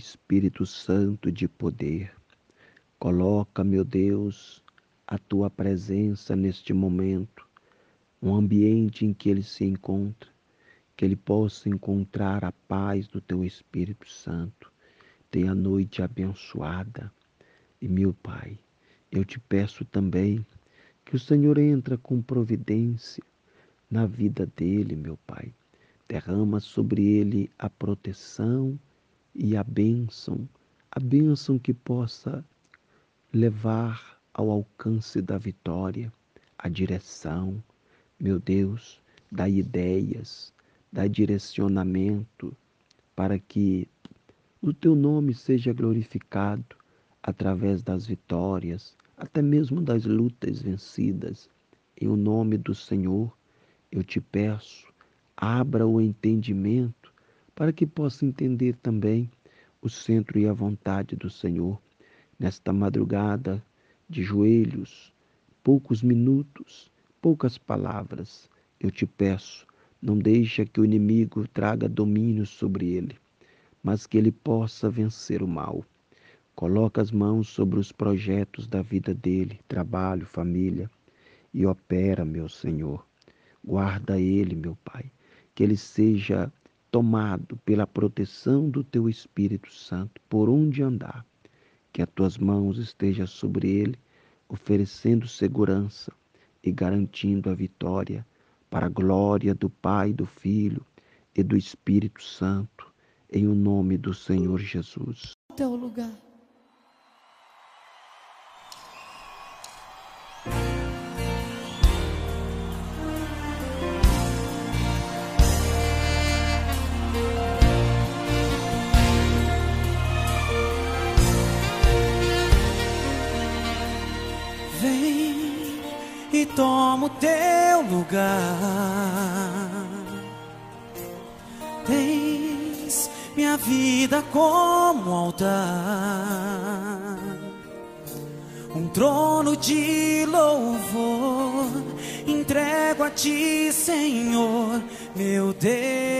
Espírito Santo de poder. Coloca, meu Deus, a tua presença neste momento, um ambiente em que ele se encontra, que ele possa encontrar a paz do teu Espírito Santo. Tenha a noite abençoada. E meu Pai, eu te peço também que o Senhor entra com providência na vida dele, meu Pai. Derrama sobre ele a proteção e a bênção, a bênção que possa levar ao alcance da vitória, a direção, meu Deus, dá ideias, dá direcionamento para que o teu nome seja glorificado através das vitórias, até mesmo das lutas vencidas. Em o nome do Senhor, eu te peço, abra o entendimento para que possa entender também o centro e a vontade do Senhor nesta madrugada de joelhos, poucos minutos, poucas palavras. Eu te peço, não deixa que o inimigo traga domínio sobre ele, mas que ele possa vencer o mal. Coloca as mãos sobre os projetos da vida dele, trabalho, família, e opera, meu Senhor. Guarda ele, meu Pai, que ele seja tomado pela proteção do teu Espírito Santo por onde andar. Que as tuas mãos estejam sobre ele, oferecendo segurança e garantindo a vitória para a glória do Pai, do Filho e do Espírito Santo, em o nome do Senhor Jesus. Teu lugar. Toma o teu lugar. Tens minha vida como altar, um trono de louvor. Entrego a ti, Senhor, meu Deus.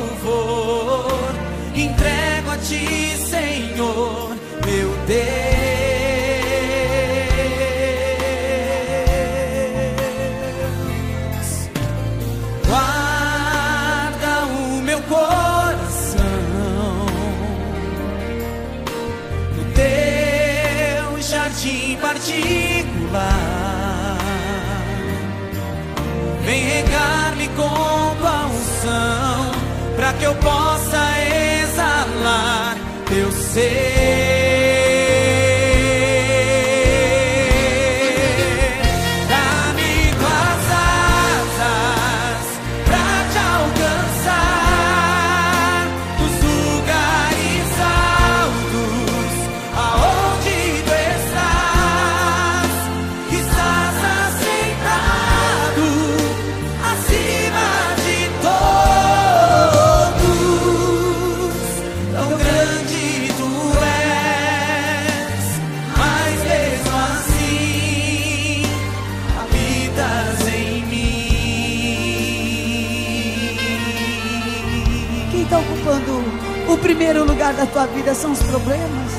louvor. Entrego a ti, Senhor, meu Deus. Guarda o meu coração no teu jardim partido Vem regar-me com tua unção, que eu possa exalar teu ser. O primeiro lugar da tua vida são os problemas.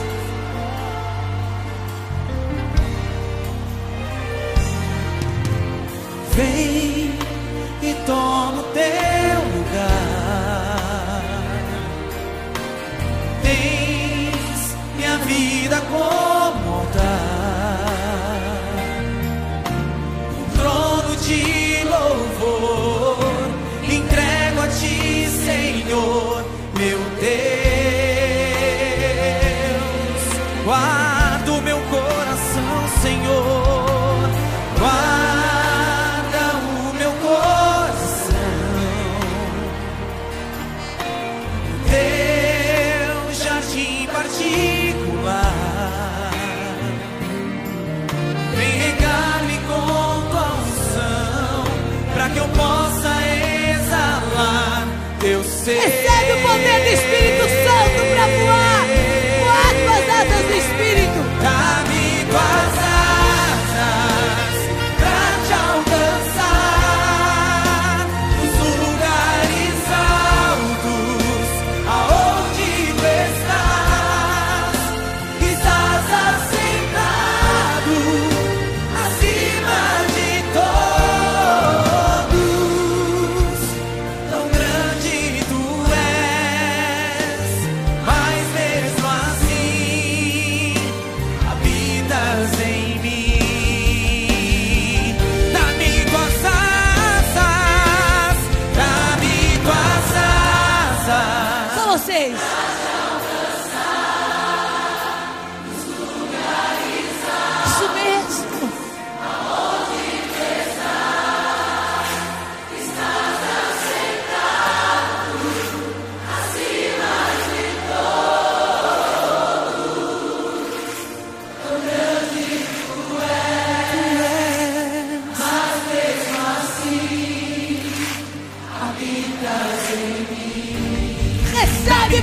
Vem e toma o teu lugar. Tens minha vida como para que eu possa exalar teu ser. Recebe o poder do Espírito.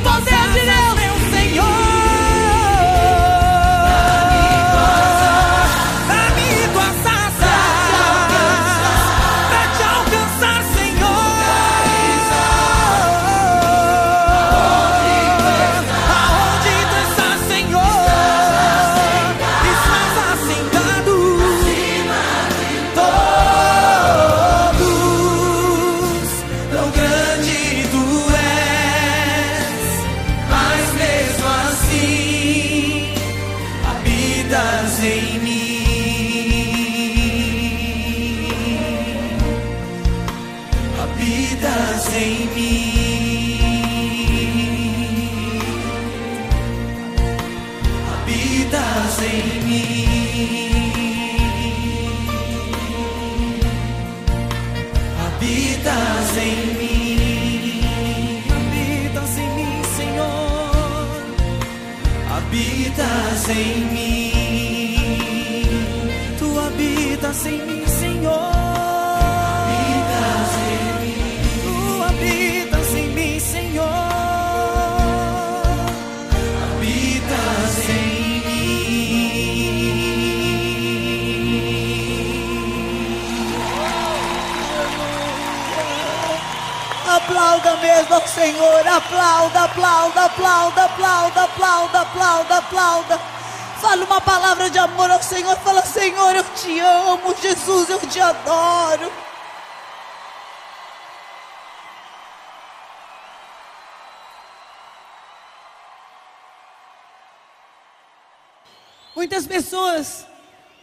Recebe poder de Habitas em mim. Habitas em mim, habitas em mim, Senhor. Habitas em mim, tu habitas em mim, Senhor. Aplauda mesmo ao Senhor. Aplauda, aplauda, aplauda, aplauda, aplauda, aplauda, aplauda. Fala uma palavra de amor ao Senhor. Fala, Senhor, eu te amo. Jesus, eu te adoro. Muitas pessoas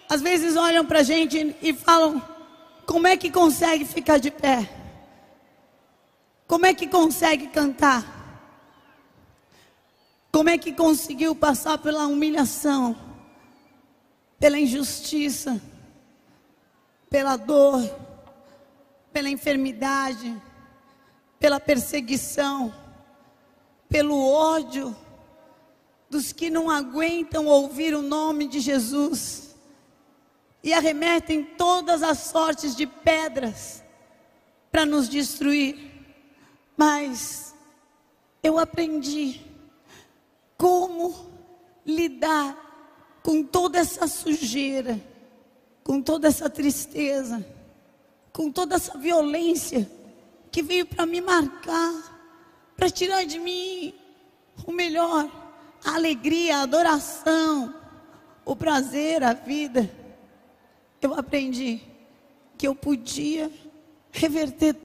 às vezes olham pra gente e falam: como é que consegue ficar de pé? Como é que consegue cantar? Como é que conseguiu passar pela humilhação, pela injustiça, pela dor, pela enfermidade, pela perseguição, pelo ódio dos que não aguentam ouvir o nome de Jesus e arremetem todas as sortes de pedras para nos destruir. Mas eu aprendi como lidar com toda essa sujeira, com toda essa tristeza, com toda essa violência que veio para me marcar, para tirar de mim o melhor, a alegria, a adoração, o prazer, a vida. Eu aprendi que eu podia reverter